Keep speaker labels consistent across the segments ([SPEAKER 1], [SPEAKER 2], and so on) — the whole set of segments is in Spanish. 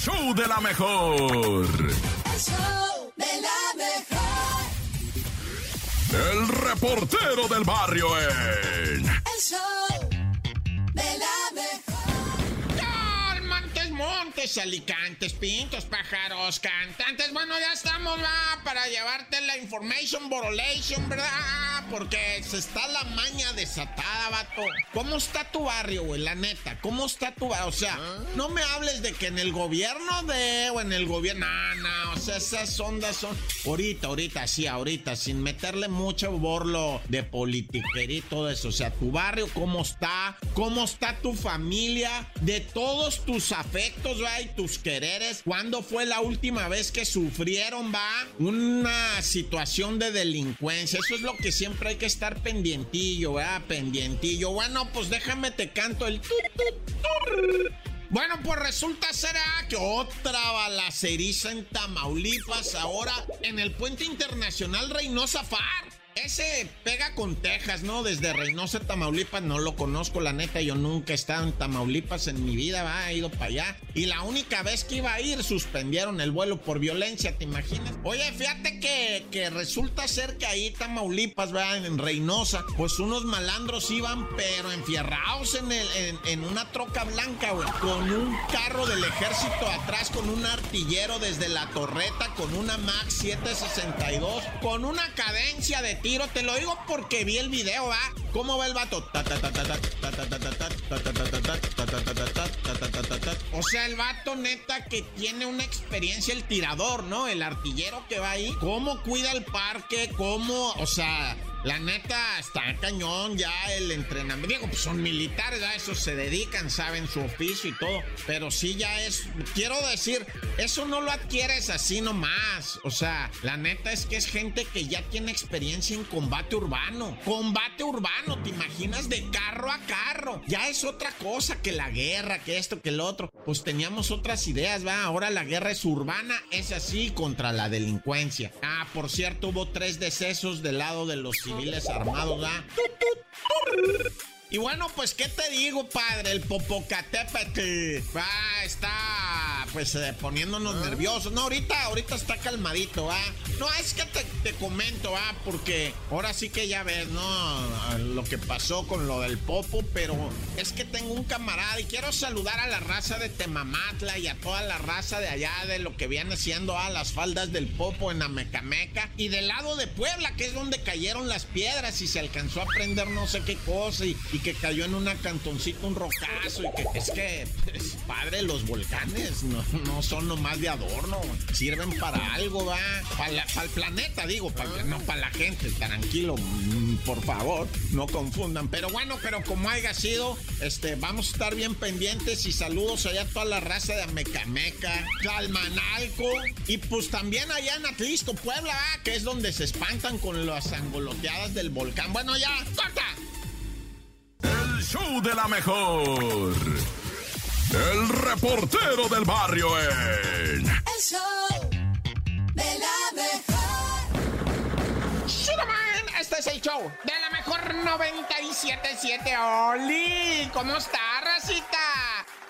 [SPEAKER 1] show de la mejor.
[SPEAKER 2] El show de la mejor.
[SPEAKER 1] El reportero del barrio en.
[SPEAKER 2] El show de la mejor.
[SPEAKER 3] Montes, montes, alicantes, pintos, pájaros, cantantes. Bueno, ya estamos, va, para llevarte la information borolation, ¿verdad? Porque se está la maña desatada, vato. ¿Cómo está tu barrio, güey? La neta, ¿cómo está tu barrio? O sea, no me hables de que en el gobierno de, o en el gobierno, no, no, o sea, esas ondas son... Ahorita, ahorita, sí, ahorita, sin meterle mucho borlo de politiquería y todo eso. O sea, tu barrio, ¿cómo está? ¿Cómo está tu familia? De todos tus afectos, va, y tus quereres. ¿Cuándo fue la última vez que sufrieron, va, una situación de delincuencia? Eso es lo que siempre hay que estar pendientillo, ¿verdad? Pendientillo. Bueno, pues déjame te canto el... Bueno, pues resulta ser ah, que otra balaceriza en Tamaulipas, ahora en el puente internacional Reynosa Far. Ese pega con Texas, ¿no? Desde Reynosa, Tamaulipas, no lo conozco, la neta. Yo nunca he estado en Tamaulipas en mi vida, va, he ido para allá. Y la única vez que iba a ir, suspendieron el vuelo por violencia, ¿te imaginas? Oye, fíjate que, resulta ser que ahí Tamaulipas, va, en Reynosa, pues unos malandros iban, pero enfierrados en, en una troca blanca, güey, con un carro del ejército atrás, con un artillero desde la torreta, con una Max 762, con una cadencia de tiro. Te lo digo porque vi el video, ¿va? ¿Cómo va el vato? O sea, el vato neta que tiene una experiencia, el tirador, ¿no? El artillero que va ahí. ¿Cómo cuida el parque? ¿Cómo? O sea, la neta está cañón ya el entrenamiento. Digo, pues son militares, a eso se dedican, saben su oficio y todo. Pero sí ya es, quiero decir, eso no lo adquieres así nomás. O sea, la neta es que es gente que ya tiene experiencia en combate urbano. Combate urbano, ¿te imaginas? De carro a carro. Ya es otra cosa que la guerra, que esto, que el otro. Pues teníamos otras ideas, va. Ahora la guerra es urbana, es así contra la delincuencia. Ah, por cierto, hubo tres decesos del lado de los civiles armados, ¿ah? Y bueno, pues, ¿qué te digo, padre? El Popocatépetl va, está, pues, eh, poniéndonos nerviosos. No, ahorita, ahorita está calmadito, ¿va? No, es que te, comento, ¿va? Porque ahora sí que ya ves, ¿no? Lo que pasó con lo del Popo, pero es que tengo un camarada y quiero saludar a la raza de Temamatla y a toda la raza de allá de lo que viene siendo a las faldas del Popo en Amecameca y del lado de Puebla, que es donde cayeron las piedras y se alcanzó a prender no sé qué cosa y, que cayó en una cantoncita un rocazo y que es que, pues, padre, los volcanes no, no son nomás de adorno, sirven para algo, va, para el planeta, digo, para, no para la gente, tranquilo, mm, por favor, no confundan, pero bueno, pero como haya sido, este, vamos a estar bien pendientes y saludos allá a toda la raza de Amecameca, Calmanalco y pues también allá en Atlisco, Puebla, ah, que es donde se espantan con las angoloteadas del volcán. Bueno, ya, corta.
[SPEAKER 1] El show de la mejor. El reportero del barrio en.
[SPEAKER 2] El show
[SPEAKER 3] es el show de la mejor 977. ¡Oli! ¿Cómo está, racita?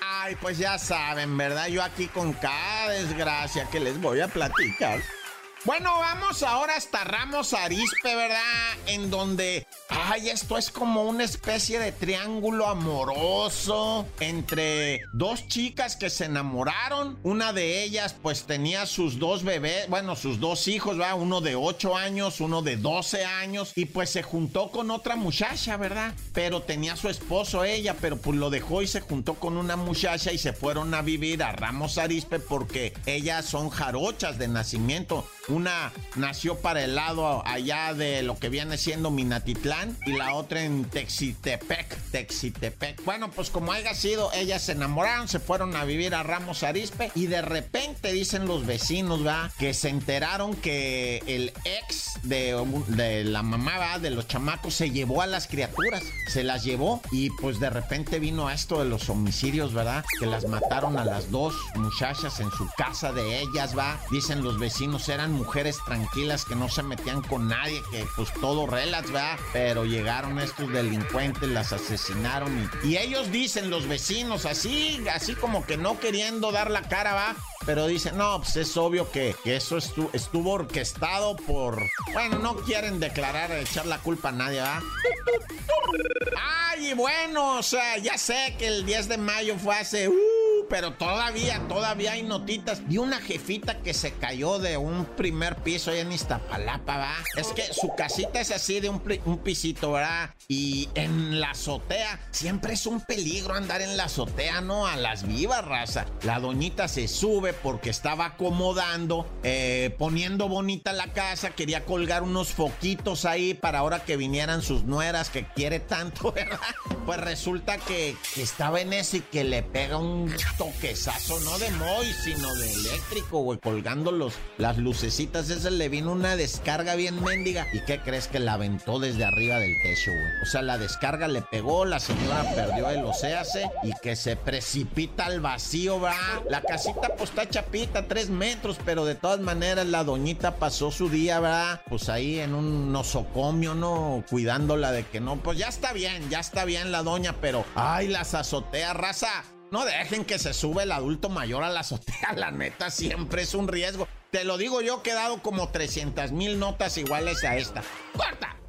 [SPEAKER 3] Ay, pues ya saben, ¿verdad? Yo aquí con cada desgracia que les voy a platicar. Bueno, vamos ahora hasta Ramos Arispe, ¿verdad? En donde, ay, esto es como una especie de triángulo amoroso entre dos chicas que se enamoraron. Una de ellas, pues tenía sus dos bebés, bueno, sus dos hijos, ¿verdad? Uno de 8 años, uno de 12 años, y pues se juntó con otra muchacha, ¿verdad? Pero tenía su esposo ella, pero pues lo dejó y se juntó con una muchacha y se fueron a vivir a Ramos Arispe porque ellas son jarochas de nacimiento. Una nació para el lado allá de lo que viene siendo Minatitlán y la otra en Texitepec, Texitepec. Bueno, pues como haya sido, ellas se enamoraron, se fueron a vivir a Ramos Arispe y de repente dicen los vecinos, va, que se enteraron que el ex de, la mamá, va, de los chamacos, se llevó a las criaturas, se las llevó y pues de repente vino a esto de los homicidios, ¿verdad? Que las mataron a las dos muchachas en su casa de ellas, va. Dicen los vecinos eran mujeres tranquilas que no se metían con nadie, que pues todo relax, ¿verdad? Pero llegaron estos delincuentes, las asesinaron y, ellos dicen, los vecinos, así, así como que no queriendo dar la cara, va, pero dicen, no, pues es obvio que, que eso estuvo, estuvo, orquestado por... Bueno, no quieren declarar, echar la culpa a nadie, ¿va? Ay, bueno, o sea, ya sé que el 10 de mayo fue hace... Uh, pero todavía, todavía hay notitas. Y una jefita que se cayó de un primer piso allá en Iztapalapa, ¿va? Es que su casita es así de un, un pisito, ¿verdad? Y en la azotea, siempre es un peligro andar en la azotea, ¿no? A las vivas, raza. La doñita se sube porque estaba acomodando, eh, poniendo bonita la casa, quería colgar unos foquitos ahí para ahora que vinieran sus nueras que quiere tanto, ¿verdad? Pues resulta que, que estaba en eso y que le pega un toquezazo, no de Moy, sino de eléctrico, güey, colgando los, las lucecitas. Ese le vino una descarga bien mendiga. ¿Y qué crees que la aventó desde arriba del techo, güey? O sea, la descarga le pegó, la señora perdió el océase y que se precipita al vacío, va. La casita, pues está chapita, tres metros, pero de todas maneras la doñita pasó su día, ¿verdad? Pues ahí en un nosocomio, ¿no? Cuidándola de que no, pues ya está bien, ya está bien la doña, pero ay, las azotea, raza. No dejen que se sube el adulto mayor a la azotea, la neta, siempre es un riesgo. Te lo digo yo, he dado como 300 mil notas iguales a esta. ¡Corta!